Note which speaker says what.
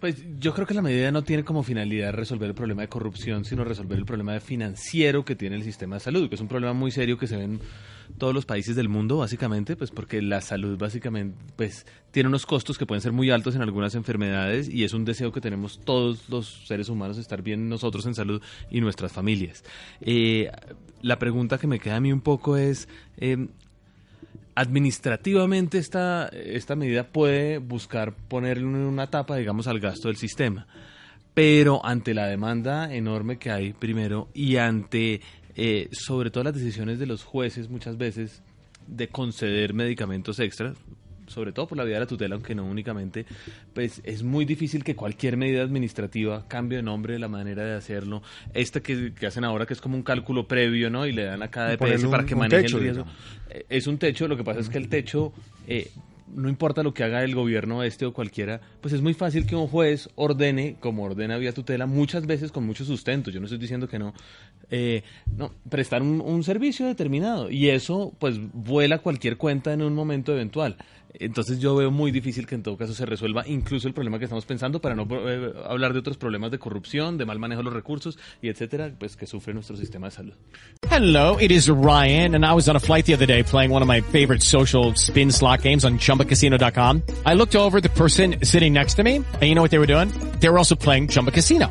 Speaker 1: Pues yo creo que la medida no tiene como finalidad resolver el problema de corrupción, sino resolver el problema financiero que tiene el sistema de salud, que es un problema muy serio que se ve en todos los países del mundo, básicamente, pues porque la salud básicamente pues tiene unos costos que pueden ser muy altos en algunas enfermedades y es un deseo que tenemos todos los seres humanos estar bien nosotros en salud y nuestras familias. Eh, la pregunta que me queda a mí un poco es eh, administrativamente esta, esta medida puede buscar ponerle una tapa, digamos, al gasto del sistema. Pero ante la demanda enorme que hay, primero, y ante, eh, sobre todo, las decisiones de los jueces muchas veces de conceder medicamentos extras, sobre todo por la vía de la tutela, aunque no únicamente, pues es muy difícil que cualquier medida administrativa cambie de nombre, la manera de hacerlo. Esta que, que hacen ahora, que es como un cálculo previo, ¿no? Y le dan a cada EPS
Speaker 2: un-
Speaker 1: para que maneje
Speaker 2: techo,
Speaker 1: el riesgo.
Speaker 2: digamos.
Speaker 1: Eh, Es un techo, lo que pasa es que el techo... eh, no importa lo que haga el gobierno este o cualquiera, pues es muy fácil que un juez ordene, como ordena vía tutela, muchas veces con mucho sustento. Yo no estoy diciendo que no, eh, no prestar un, un servicio determinado y eso, pues, vuela cualquier cuenta en un momento eventual. Entonces yo veo muy difícil que en todo caso se resuelva incluso el problema que estamos pensando para no eh, hablar de otros problemas de corrupción, de mal manejo de los recursos y etcétera, pues que sufre nuestro sistema de salud.
Speaker 3: Hello, it is Ryan, and I was on a flight the other day playing one of my favorite social spin slot games on ChumbaCasino.com. I looked over the person sitting next to me, and you know what they were doing? They were also playing Chumba Casino.